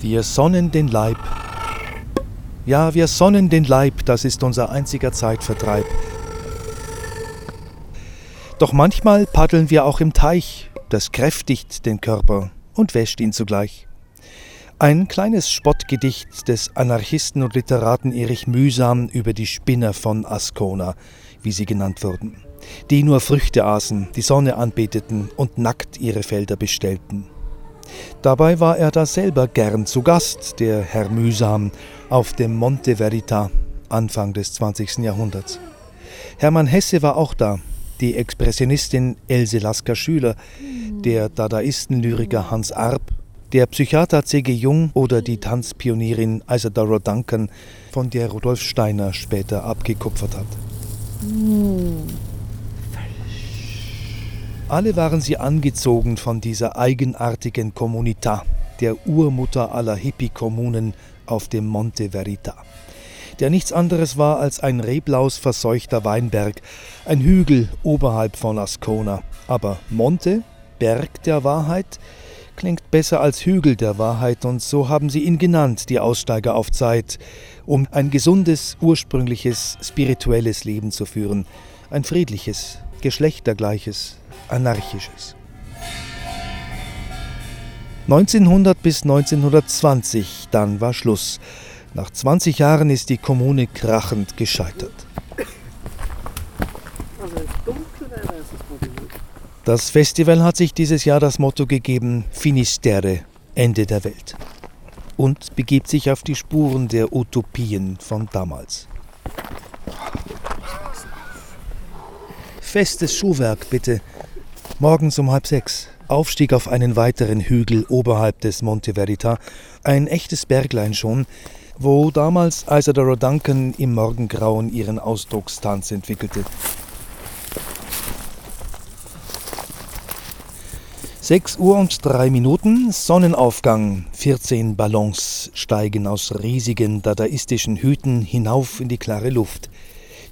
Wir sonnen den Leib. Ja, wir sonnen den Leib, das ist unser einziger Zeitvertreib. Doch manchmal paddeln wir auch im Teich, das kräftigt den Körper und wäscht ihn zugleich. Ein kleines Spottgedicht des Anarchisten und Literaten Erich Mühsam über die Spinner von Ascona, wie sie genannt wurden, die nur Früchte aßen, die Sonne anbeteten und nackt ihre Felder bestellten. Dabei war er da selber gern zu Gast, der Herr Mühsam, auf dem Monte Verita, Anfang des 20. Jahrhunderts. Hermann Hesse war auch da, die Expressionistin Else Lasker-Schüler, der Dadaisten-Lyriker Hans Arp der Psychiater C.G. Jung oder die Tanzpionierin Isadora Duncan, von der Rudolf Steiner später abgekupfert hat. Alle waren sie angezogen von dieser eigenartigen Comunità, der Urmutter aller Hippie-Kommunen auf dem Monte Verita, der nichts anderes war als ein reblausverseuchter Weinberg, ein Hügel oberhalb von Ascona. Aber Monte, Berg der Wahrheit, klingt besser als Hügel der Wahrheit und so haben sie ihn genannt, die Aussteiger auf Zeit, um ein gesundes, ursprüngliches, spirituelles Leben zu führen, ein friedliches, geschlechtergleiches, anarchisches. 1900 bis 1920, dann war Schluss. Nach 20 Jahren ist die Kommune krachend gescheitert. Das Festival hat sich dieses Jahr das Motto gegeben Finisterre, Ende der Welt. Und begibt sich auf die Spuren der Utopien von damals. Festes Schuhwerk, bitte. Morgens um halb sechs. Aufstieg auf einen weiteren Hügel oberhalb des Monte Verita. Ein echtes Berglein schon, wo damals Isadora Duncan im Morgengrauen ihren Ausdruckstanz entwickelte. 6 Uhr und 3 Minuten, Sonnenaufgang. 14 Ballons steigen aus riesigen dadaistischen Hüten hinauf in die klare Luft.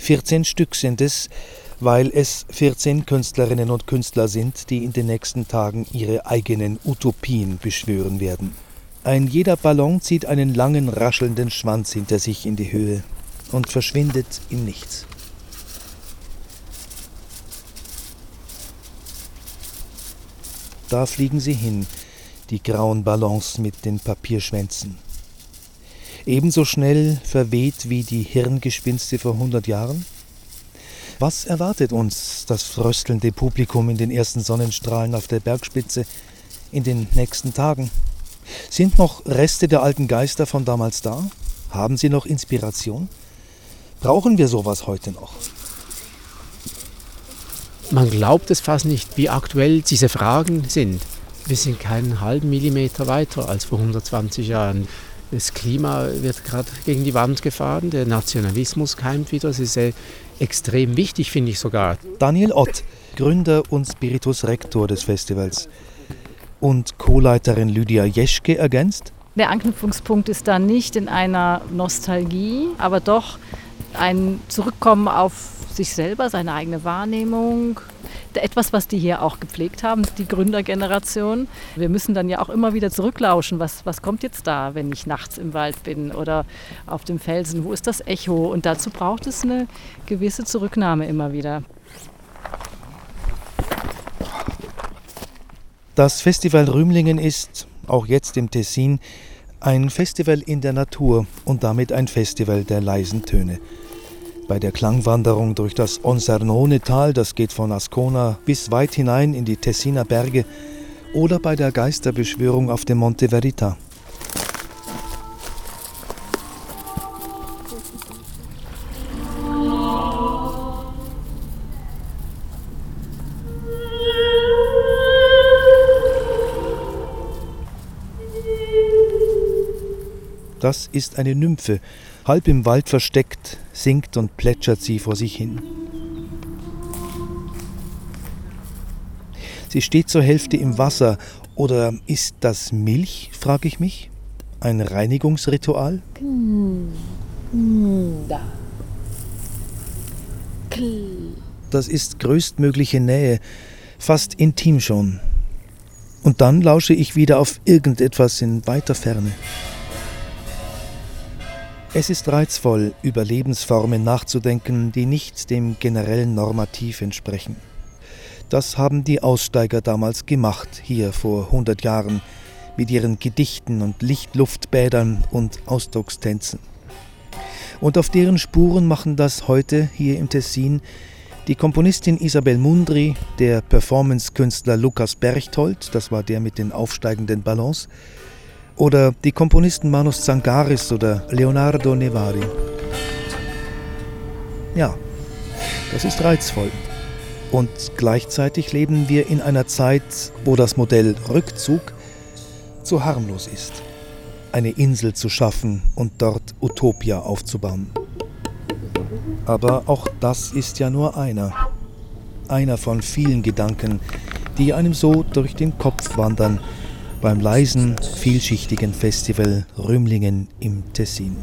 14 Stück sind es, weil es 14 Künstlerinnen und Künstler sind, die in den nächsten Tagen ihre eigenen Utopien beschwören werden. Ein jeder Ballon zieht einen langen, raschelnden Schwanz hinter sich in die Höhe und verschwindet im Nichts. Da fliegen sie hin, die grauen Ballons mit den Papierschwänzen. Ebenso schnell verweht wie die Hirngespinste vor hundert Jahren? Was erwartet uns das fröstelnde Publikum in den ersten Sonnenstrahlen auf der Bergspitze in den nächsten Tagen? Sind noch Reste der alten Geister von damals da? Haben sie noch Inspiration? Brauchen wir sowas heute noch? Man glaubt es fast nicht, wie aktuell diese Fragen sind. Wir sind keinen halben Millimeter weiter als vor 120 Jahren. Das Klima wird gerade gegen die Wand gefahren, der Nationalismus keimt wieder. Das ist sehr extrem wichtig, finde ich sogar. Daniel Ott, Gründer und Spiritus Rector des Festivals. Und Co-Leiterin Lydia Jeschke ergänzt. Der Anknüpfungspunkt ist da nicht in einer Nostalgie, aber doch ein Zurückkommen auf sich selber, seine eigene Wahrnehmung. Etwas, was die hier auch gepflegt haben, die Gründergeneration. Wir müssen dann ja auch immer wieder zurücklauschen. Was, was kommt jetzt da, wenn ich nachts im Wald bin oder auf dem Felsen? Wo ist das Echo? Und dazu braucht es eine gewisse Zurücknahme immer wieder. Das Festival Rümlingen ist, auch jetzt im Tessin, ein Festival in der Natur und damit ein Festival der leisen Töne. Bei der Klangwanderung durch das Onsernone-Tal, das geht von Ascona bis weit hinein in die Tessiner Berge, oder bei der Geisterbeschwörung auf dem Monte Verita. Das ist eine Nymphe, Halb im Wald versteckt, singt und plätschert sie vor sich hin. Sie steht zur Hälfte im Wasser. Oder ist das Milch, frage ich mich? Ein Reinigungsritual? Das ist größtmögliche Nähe, fast intim schon. Und dann lausche ich wieder auf irgendetwas in weiter Ferne. Es ist reizvoll, über Lebensformen nachzudenken, die nicht dem generellen Normativ entsprechen. Das haben die Aussteiger damals gemacht, hier vor 100 Jahren, mit ihren Gedichten und Lichtluftbädern und Ausdruckstänzen. Und auf deren Spuren machen das heute hier im Tessin die Komponistin Isabel Mundri, der Performancekünstler Lukas Berchtold, das war der mit den aufsteigenden Ballons, oder die Komponisten Manos Zangaris oder Leonardo Nevari. Ja, das ist reizvoll. Und gleichzeitig leben wir in einer Zeit, wo das Modell Rückzug zu harmlos ist. Eine Insel zu schaffen und dort Utopia aufzubauen. Aber auch das ist ja nur einer. Einer von vielen Gedanken, die einem so durch den Kopf wandern beim leisen, vielschichtigen Festival Rümlingen im Tessin.